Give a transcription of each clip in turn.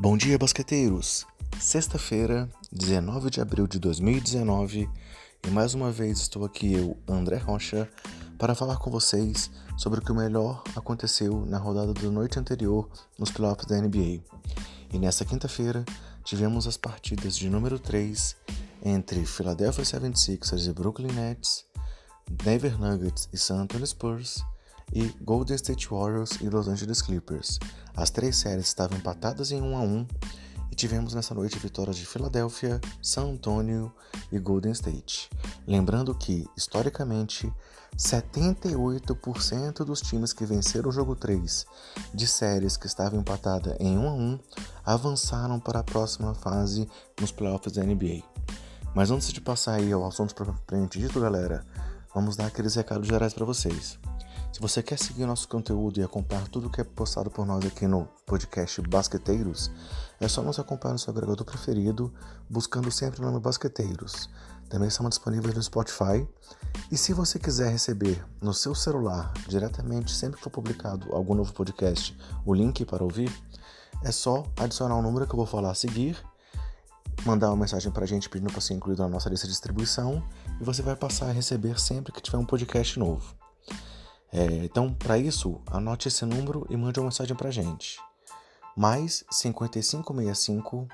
Bom dia, basqueteiros! Sexta-feira, 19 de abril de 2019, e mais uma vez estou aqui eu, André Rocha, para falar com vocês sobre o que o melhor aconteceu na rodada da noite anterior nos playoffs da NBA. E nessa quinta-feira, tivemos as partidas de número 3 entre Philadelphia 76ers e Brooklyn Nets, Denver Nuggets e San Antonio Spurs, e Golden State Warriors e Los Angeles Clippers. As três séries estavam empatadas em 1 a 1 e tivemos nessa noite vitórias de Filadélfia, San Antonio e Golden State. Lembrando que, historicamente, 78% dos times que venceram o jogo 3 de séries que estavam empatadas em 1 a 1 avançaram para a próxima fase nos playoffs da NBA. Mas antes de passar aí ao assunto propriamente dito, galera, vamos dar aqueles recados gerais para vocês. Se você quer seguir nosso conteúdo e acompanhar tudo que é postado por nós aqui no podcast Basqueteiros, é só nos acompanhar no seu agregador preferido, buscando sempre o nome Basqueteiros. Também estamos disponíveis no Spotify. E se você quiser receber no seu celular, diretamente, sempre que for publicado algum novo podcast, o link para ouvir, é só adicionar o número que eu vou falar a seguir, mandar uma mensagem para a gente pedindo para ser incluído na nossa lista de distribuição e você vai passar a receber sempre que tiver um podcast novo. É, então, para isso, anote esse número e mande uma mensagem para gente. Mais 5565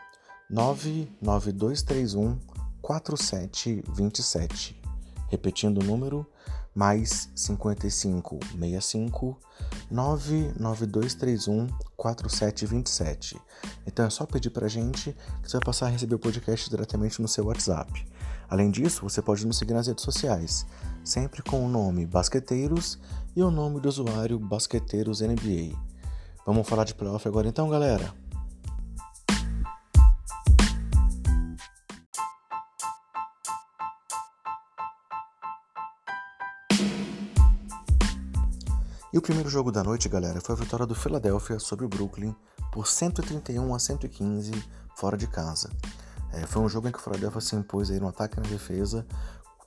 99231 4727. Repetindo o número, mais 5565 99231 4727. Então é só pedir pra gente que você vai passar a receber o podcast diretamente no seu WhatsApp. Além disso, você pode nos seguir nas redes sociais, sempre com o nome Basqueteiros e o nome do usuário Basqueteiros NBA. Vamos falar de playoff agora então, galera? E o primeiro jogo da noite, galera, foi a vitória do Philadelphia sobre o Brooklyn por 131 a 115 fora de casa. É, foi um jogo em que o Philadelphia se impôs aí no ataque e na defesa,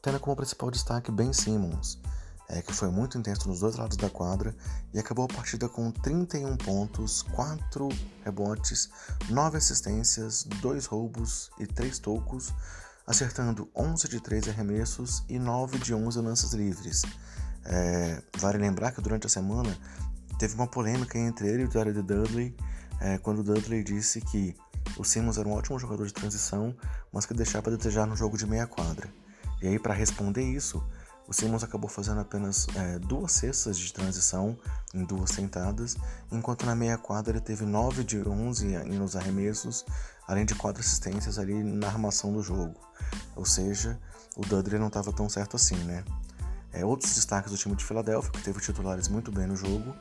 tendo como principal destaque Ben Simmons, é, que foi muito intenso nos dois lados da quadra e acabou a partida com 31 pontos, 4 rebotes, 9 assistências, 2 roubos e 3 tocos, acertando 11 de 3 arremessos e 9 de 11 lances livres. É, vale lembrar que durante a semana teve uma polêmica entre ele e o Jared Dudley, é, quando o Dudley disse que o Simmons era um ótimo jogador de transição, mas que deixava a desejar no jogo de meia quadra. E aí, para responder isso, o Simmons acabou fazendo apenas é, duas cestas de transição em duas tentadas, enquanto na meia quadra ele teve 9 de 11 nos arremessos, além de quatro assistências ali na armação do jogo. Ou seja, o Dudley não estava tão certo assim, né? É, outros destaques do time de Filadélfia, que teve titulares muito bem no jogo,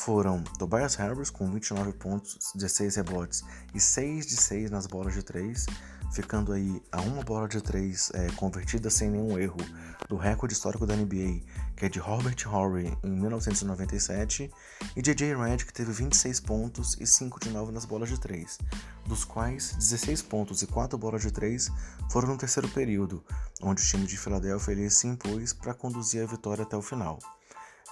foram Tobias Harris com 29 pontos, 16 rebotes e 6 de 6 nas bolas de 3, ficando aí a uma bola de 3 é, convertida sem nenhum erro do recorde histórico da NBA, que é de Robert Horry em 1997, e JJ Redick que teve 26 pontos e 5 de 9 nas bolas de 3, dos quais 16 pontos e 4 bolas de 3 foram no terceiro período, onde o time de Filadélfia se impôs para conduzir a vitória até o final.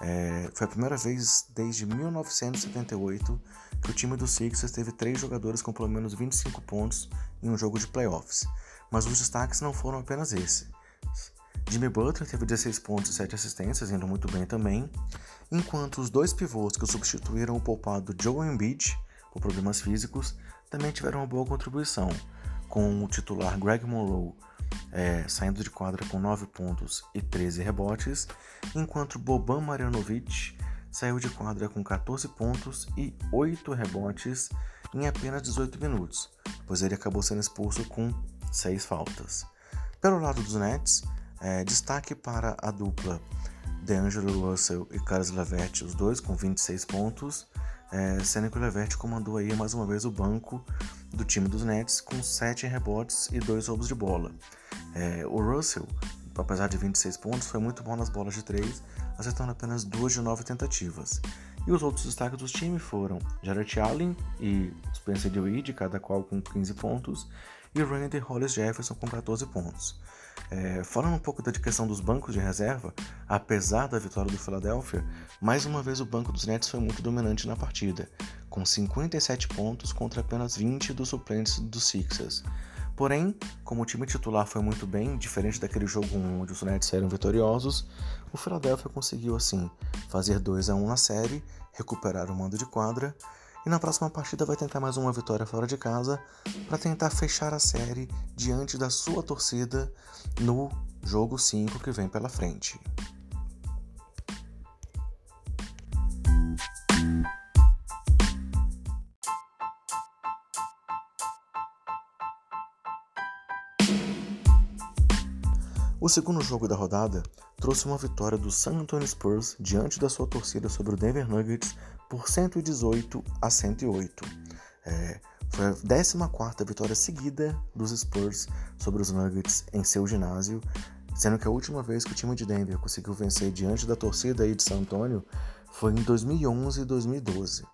É, foi a primeira vez desde 1978 que o time do Sixers teve três jogadores com pelo menos 25 pontos em um jogo de playoffs, mas os destaques não foram apenas esse. Jimmy Butler teve 16 pontos e 7 assistências, indo muito bem também, enquanto os dois pivôs que substituíram o poupado Joe Embiid por problemas físicos também tiveram uma boa contribuição, com o titular Greg Monroe é, saindo de quadra com 9 pontos e 13 rebotes, enquanto Boban Marjanovic saiu de quadra com 14 pontos e 8 rebotes em apenas 18 minutos, pois ele acabou sendo expulso com 6 faltas. Pelo lado dos Nets, é, destaque para a dupla DeAngelo Russell e Carlos Levert, os dois com 26 pontos, é, sendo Levert comandou aí mais uma vez o banco do time dos Nets com 7 rebotes e 2 roubos de bola. É, o Russell, apesar de 26 pontos, foi muito bom nas bolas de 3, acertando apenas 2 de 9 tentativas. E os outros destaques do time foram Jared Allen e Spencer Dewey, cada qual com 15 pontos, e Randy Hollis Jefferson com 14 pontos. É, falando um pouco da questão dos bancos de reserva, apesar da vitória do Philadelphia, mais uma vez o banco dos Nets foi muito dominante na partida, com 57 pontos contra apenas 20 dos suplentes dos Sixers. Porém, como o time titular foi muito bem, diferente daquele jogo onde os Nets saíram vitoriosos, o Philadelphia conseguiu assim fazer 2 a 1 na série, recuperar o mando de quadra e na próxima partida vai tentar mais uma vitória fora de casa para tentar fechar a série diante da sua torcida no jogo 5 que vem pela frente. O segundo jogo da rodada trouxe uma vitória do San Antonio Spurs diante da sua torcida sobre o Denver Nuggets por 118 a 108. É, foi a 14 vitória seguida dos Spurs sobre os Nuggets em seu ginásio, sendo que a última vez que o time de Denver conseguiu vencer diante da torcida aí de San Antonio foi em 2011 e 2012.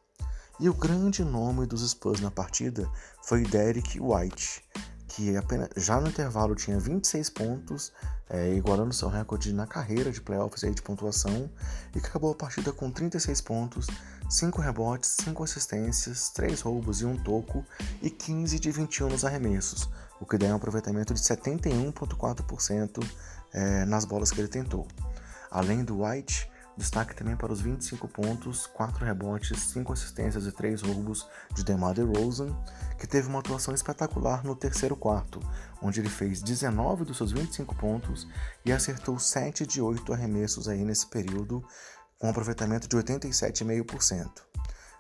E o grande nome dos Spurs na partida foi Derek White, que apenas, já no intervalo tinha 26 pontos, é, igualando seu recorde na carreira de playoffs aí de pontuação, e que acabou a partida com 36 pontos, 5 rebotes, 5 assistências, 3 roubos e um toco, e 15 de 21 nos arremessos, o que dá um aproveitamento de 71,4% é, nas bolas que ele tentou. Além do White, Destaque também para os 25 pontos, 4 rebotes, 5 assistências e 3 roubos de DeMar DeRozan, que teve uma atuação espetacular no terceiro quarto, onde ele fez 19 dos seus 25 pontos e acertou 7 de 8 arremessos aí nesse período, com um aproveitamento de 87,5%.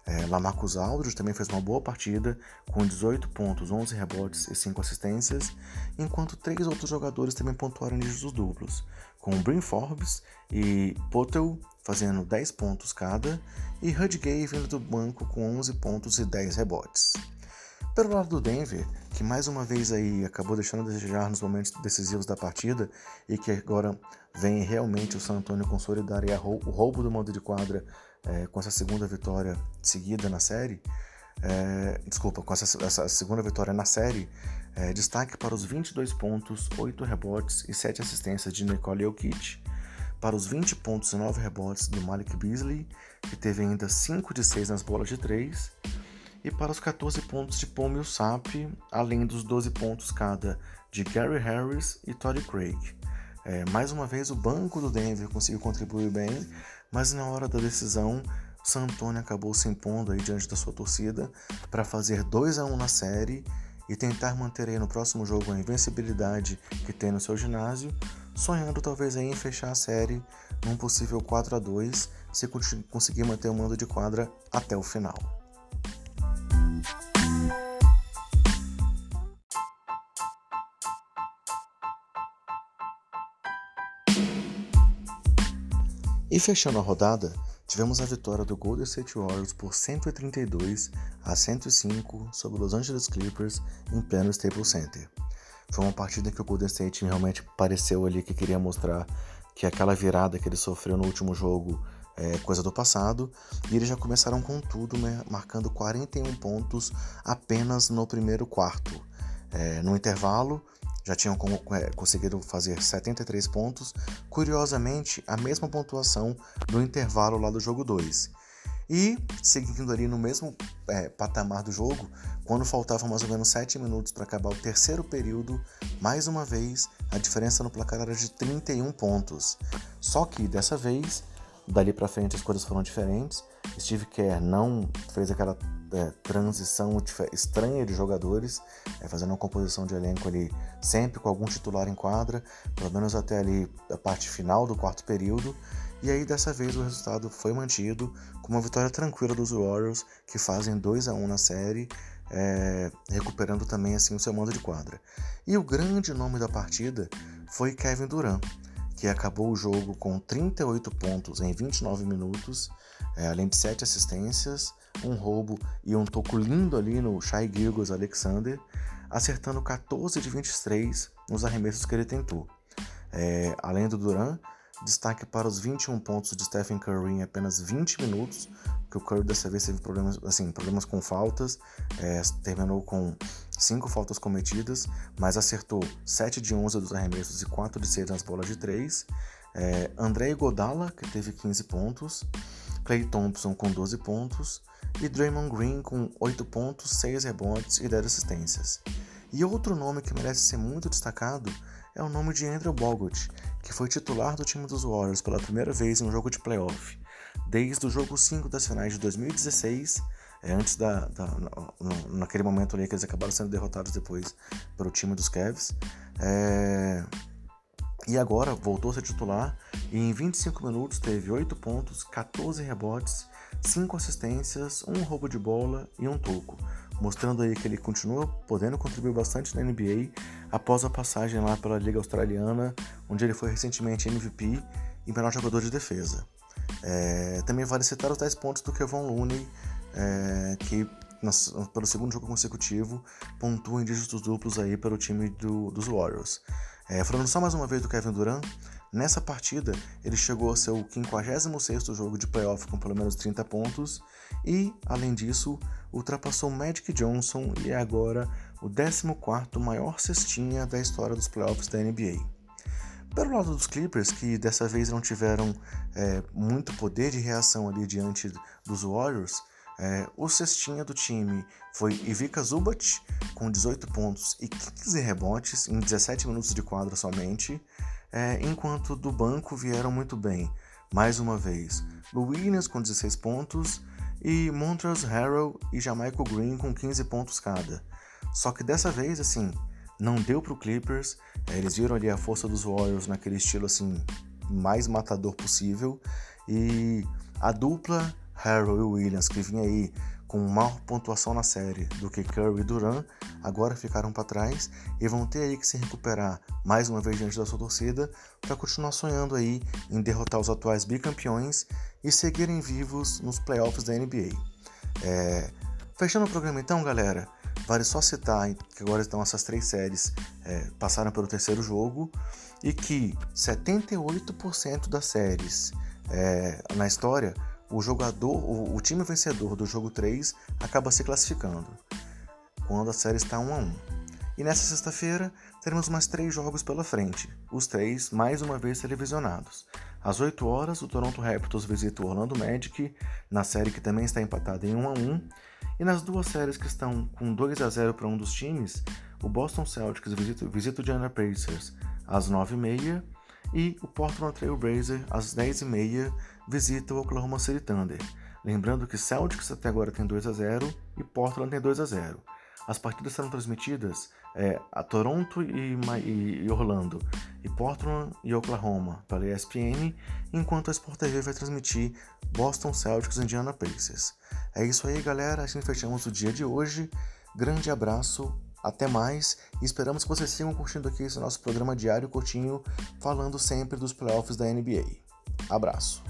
É, Lamarcus Aldridge também fez uma boa partida, com 18 pontos, 11 rebotes e 5 assistências, enquanto três outros jogadores também pontuaram em dígitos duplos, com Brin Forbes e Potel fazendo 10 pontos cada, e Gay vindo do banco com 11 pontos e 10 rebotes. Pelo lado do Denver, que mais uma vez aí acabou deixando a desejar nos momentos decisivos da partida e que agora vem realmente o San Antonio consolidar o roubo do mando de quadra é, com essa segunda vitória seguida na série, é, desculpa, com essa, essa, segunda vitória na série, é, destaque para os 22 pontos, 8 rebotes e 7 assistências de Nicole Jokic, para os 20 pontos e 9 rebotes do Malik Beasley, que teve ainda 5 de 6 nas bolas de 3, e para os 14 pontos de Paul Millsap, além dos 12 pontos cada de Gary Harris e Todd Craig. É, mais uma vez, o banco do Denver conseguiu contribuir bem, mas na hora da decisão, San Antonio acabou se impondo aí diante da sua torcida para fazer 2 a 1 na série e tentar manter aí no próximo jogo a invencibilidade que tem no seu ginásio, sonhando talvez aí em fechar a série num possível 4 a 2 se conseguir manter o mando de quadra até o final. E fechando a rodada, tivemos a vitória do Golden State Warriors por 132 a 105 sobre os Los Angeles Clippers em pleno Staples Center. Foi uma partida que o Golden State realmente pareceu ali que queria mostrar que aquela virada que ele sofreu no último jogo é coisa do passado, e eles já começaram com tudo, né, marcando 41 pontos apenas no primeiro quarto. É, no intervalo, já tinham é, conseguido fazer 73 pontos, curiosamente a mesma pontuação do intervalo lá do jogo 2. E seguindo ali no mesmo é, patamar do jogo, quando faltavam mais ou menos 7 minutos para acabar o terceiro período, mais uma vez a diferença no placar era de 31 pontos. Só que dessa vez, dali para frente as coisas foram diferentes. Steve Kerr não fez aquela é, transição estranha de jogadores, é, fazendo uma composição de elenco ali sempre com algum titular em quadra, pelo menos até ali a parte final do quarto período. E aí dessa vez o resultado foi mantido com uma vitória tranquila dos Warriors, que fazem 2 a 1 na série, é, recuperando também assim o seu mando de quadra. E o grande nome da partida foi Kevin Durant, que acabou o jogo com 38 pontos em 29 minutos, é, além de 7 assistências, um roubo e um toco lindo ali no Shai Gilgos Alexander, acertando 14 de 23 nos arremessos que ele tentou. É, além do Duran, Destaque para os 21 pontos de Stephen Curry em apenas 20 minutos, que o Curry dessa vez teve problemas, assim, problemas com faltas, é, terminou com 5 faltas cometidas, mas acertou 7 de 11 dos arremessos e 4 de 6 nas bolas de 3. É, André Godala, que teve 15 pontos, Clay Thompson com 12 pontos e Draymond Green com 8 pontos, 6 rebotes e 10 assistências. E outro nome que merece ser muito destacado é o nome de Andrew Bogut, que foi titular do time dos Warriors pela primeira vez em um jogo de playoff, desde o jogo 5 das finais de 2016, é, antes da, da naquele momento ali que eles acabaram sendo derrotados depois pelo time dos Cavs. É, e agora voltou a ser titular e em 25 minutos teve 8 pontos, 14 rebotes, 5 assistências, um roubo de bola e um toco, mostrando aí que ele continua podendo contribuir bastante na NBA após a passagem lá pela Liga Australiana, onde ele foi recentemente MVP e melhor jogador de defesa. É, também vale citar os 10 pontos do Kevon Looney, é, que nas, pelo segundo jogo consecutivo pontua em dígitos duplos aí pelo time do, dos Warriors. É, falando só mais uma vez do Kevin Durant, nessa partida ele chegou ao seu 56º jogo de playoff com pelo menos 30 pontos e, além disso, ultrapassou Magic Johnson e é agora o 14º maior cestinha da história dos playoffs da NBA. Pelo lado dos Clippers, que dessa vez não tiveram é, muito poder de reação ali diante dos Warriors, é, o cestinha do time foi Ivica Zubat, com 18 pontos e 15 rebotes em 17 minutos de quadra somente, é, enquanto do banco vieram muito bem, mais uma vez, Lou Williams com 16 pontos e Montrezl Harrell e Jamaica Green com 15 pontos cada. Só que dessa vez, assim, não deu para o Clippers, é, eles viram ali a força dos Warriors naquele estilo assim mais matador possível e a dupla Harrell e Williams, que vinha aí com maior pontuação na série do que Curry e Durant, agora ficaram para trás e vão ter aí que se recuperar mais uma vez diante da sua torcida para continuar sonhando aí em derrotar os atuais bicampeões e seguirem vivos nos playoffs da NBA. É... Fechando o programa então, galera, vale só citar que agora estão essas três séries é, passaram pelo terceiro jogo e que 78% das séries é, na história o jogador, o, o, time vencedor do jogo 3 acaba se classificando, quando a série está 1 a 1. E nessa sexta-feira teremos mais três jogos pela frente, os três mais uma vez televisionados. Às 8 horas, o Toronto Raptors visita o Orlando Magic, na série que também está empatada em 1 a 1, e nas duas séries que estão com 2 a 0 para um dos times, o Boston Celtics visita, visita o Indiana Pacers às 9h30 e o Portland Trail Blazers às 10h30 visita o Oklahoma City Thunder. Lembrando que Celtics até agora tem 2 a 0 e Portland tem 2 a 0. As partidas serão transmitidas é, a Toronto e, e, Orlando, e Portland e Oklahoma pela ESPN, enquanto a Sport TV vai transmitir Boston Celtics e Indiana Pacers. É isso aí, galera. Assim fechamos o dia de hoje. Grande abraço, até mais e esperamos que vocês sigam curtindo aqui esse nosso programa diário curtinho, falando sempre dos playoffs da NBA. Abraço.